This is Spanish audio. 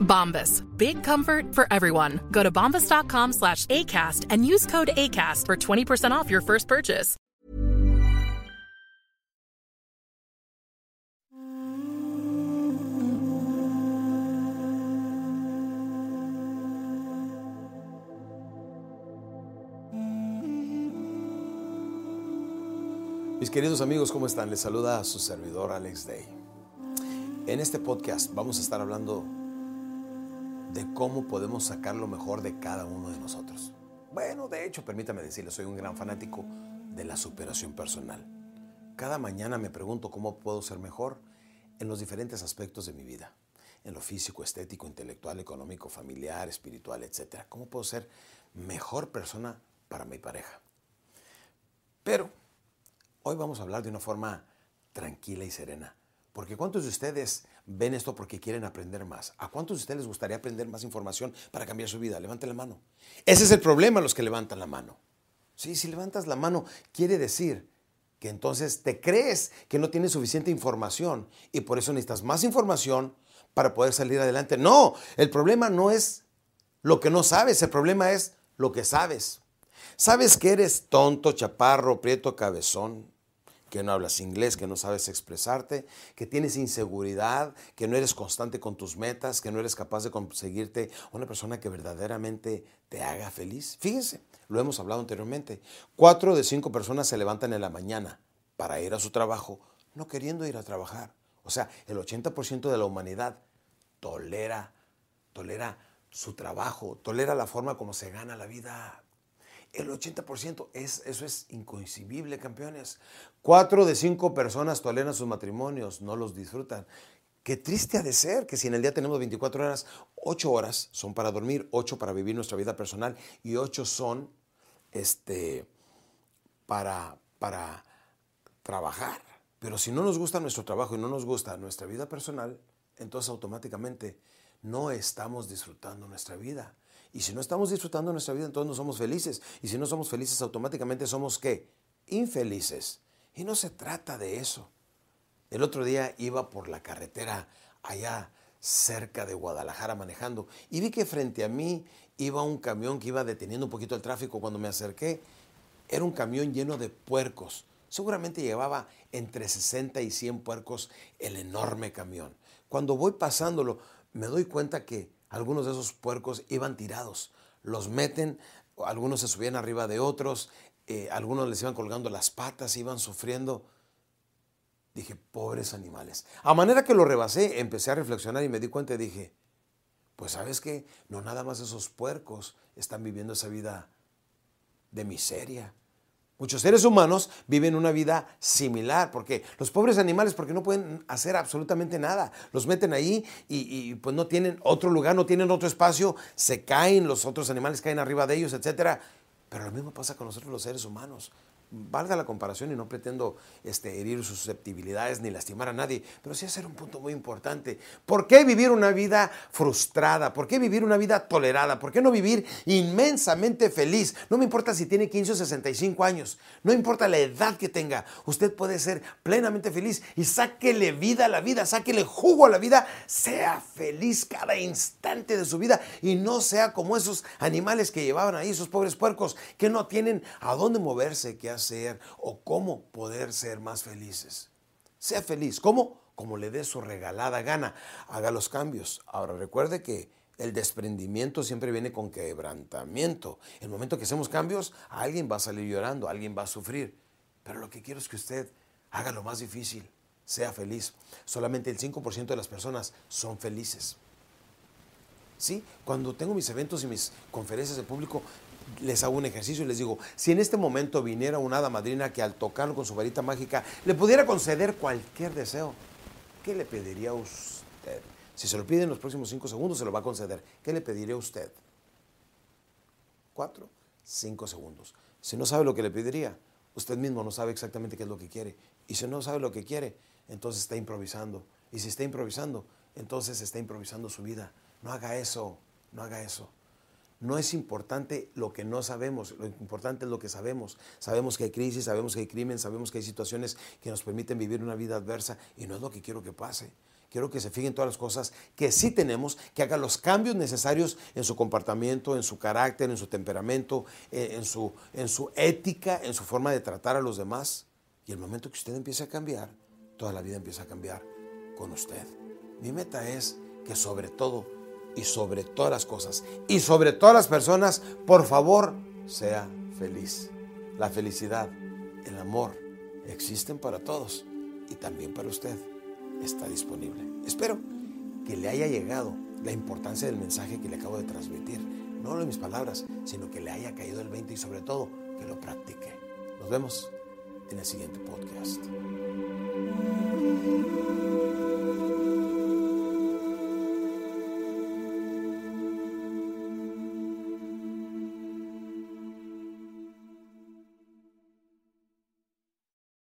Bombas. Big comfort for everyone. Go to bombas.com slash ACAST and use code ACAST for 20% off your first purchase. Mis queridos amigos, ¿cómo están? Les saluda a su servidor Alex Day. En este podcast vamos a estar hablando de cómo podemos sacar lo mejor de cada uno de nosotros. Bueno, de hecho, permítame decirles, soy un gran fanático de la superación personal. Cada mañana me pregunto cómo puedo ser mejor en los diferentes aspectos de mi vida. En lo físico, estético, intelectual, económico, familiar, espiritual, etc. ¿Cómo puedo ser mejor persona para mi pareja? Pero Hoy vamos a hablar de una forma tranquila y serena. Porque ¿cuántos de ustedes ven esto porque quieren aprender más? ¿A cuántos de ustedes les gustaría aprender más información para cambiar su vida? Levanten la mano. Ese es el problema, los que levantan la mano. Sí, si levantas la mano, quiere decir que entonces te crees que no tienes suficiente información y por eso necesitas más información para poder salir adelante. No, el problema no es lo que no sabes, el problema es lo que sabes. ¿Sabes que eres tonto, chaparro, prieto, cabezón? Que no hablas inglés, que no sabes expresarte, que tienes inseguridad, que no eres constante con tus metas, que no eres capaz de conseguirte una persona que verdaderamente te haga feliz. Fíjense, lo hemos hablado anteriormente. Cuatro de cinco personas se levantan en la mañana para ir a su trabajo, no queriendo ir a trabajar. O sea, el 80% de la humanidad tolera, tolera su trabajo, tolera la forma como se gana la vida. El 80%, es, eso es inconcebible, campeones. Cuatro de cinco personas toleran sus matrimonios, no los disfrutan. Qué triste ha de ser que si en el día tenemos 24 horas, 8 horas son para dormir, 8 para vivir nuestra vida personal y 8 son este, para, para trabajar. Pero si no nos gusta nuestro trabajo y no nos gusta nuestra vida personal, entonces automáticamente no estamos disfrutando nuestra vida. Y si no estamos disfrutando nuestra vida, entonces no somos felices. Y si no somos felices, automáticamente somos qué? Infelices. Y no se trata de eso. El otro día iba por la carretera allá cerca de Guadalajara manejando y vi que frente a mí iba un camión que iba deteniendo un poquito el tráfico. Cuando me acerqué, era un camión lleno de puercos. Seguramente llevaba entre 60 y 100 puercos el enorme camión. Cuando voy pasándolo, me doy cuenta que algunos de esos puercos iban tirados. Los meten, algunos se subían arriba de otros, eh, algunos les iban colgando las patas, iban sufriendo. Dije, pobres animales. A manera que lo rebasé, empecé a reflexionar y me di cuenta y dije, pues sabes qué, no nada más esos puercos están viviendo esa vida de miseria. Muchos seres humanos viven una vida similar, porque los pobres animales, porque no pueden hacer absolutamente nada, los meten ahí y, y, pues no tienen otro lugar, no tienen otro espacio, se caen, los otros animales caen arriba de ellos, etc. Pero lo mismo pasa con nosotros los seres humanos. Valga la comparación y no pretendo este, herir sus susceptibilidades ni lastimar a nadie, pero sí hacer un punto muy importante. ¿Por qué vivir una vida frustrada? ¿Por qué vivir una vida tolerada? ¿Por qué no vivir inmensamente feliz? No me importa si tiene 15 o 65 años, no importa la edad que tenga, usted puede ser plenamente feliz y sáquele vida a la vida, sáquele jugo a la vida, sea feliz cada instante de su vida y no sea como esos animales que llevaban ahí, esos pobres puercos que no tienen a dónde moverse, qué hacer o cómo poder ser más felices. Sea feliz. ¿Cómo? Como le dé su regalada gana. Haga los cambios. Ahora recuerde que el desprendimiento siempre viene con quebrantamiento. El momento que hacemos cambios, alguien va a salir llorando, alguien va a sufrir. Pero lo que quiero es que usted haga lo más difícil, sea feliz. Solamente el 5% de las personas son felices. ¿Sí? Cuando tengo mis eventos y mis conferencias de público, les hago un ejercicio y les digo, si en este momento viniera una hada madrina que al tocarlo con su varita mágica le pudiera conceder cualquier deseo, ¿qué le pediría a usted? Si se lo pide en los próximos cinco segundos, se lo va a conceder. ¿Qué le pediría a usted? Cuatro, cinco segundos. Si no sabe lo que le pediría, usted mismo no sabe exactamente qué es lo que quiere. Y si no sabe lo que quiere, entonces está improvisando. Y si está improvisando, entonces está improvisando su vida. No haga eso, no haga eso. No es importante lo que no sabemos, lo importante es lo que sabemos. Sabemos que hay crisis, sabemos que hay crimen, sabemos que hay situaciones que nos permiten vivir una vida adversa y no es lo que quiero que pase. Quiero que se fijen todas las cosas que sí tenemos, que haga los cambios necesarios en su comportamiento, en su carácter, en su temperamento, en su, en su ética, en su forma de tratar a los demás. Y el momento que usted empiece a cambiar, toda la vida empieza a cambiar con usted. Mi meta es que sobre todo y sobre todas las cosas y sobre todas las personas, por favor, sea feliz. La felicidad, el amor, existen para todos y también para usted. Está disponible. Espero que le haya llegado la importancia del mensaje que le acabo de transmitir. No de mis palabras, sino que le haya caído el 20 y sobre todo que lo practique. Nos vemos en el siguiente podcast.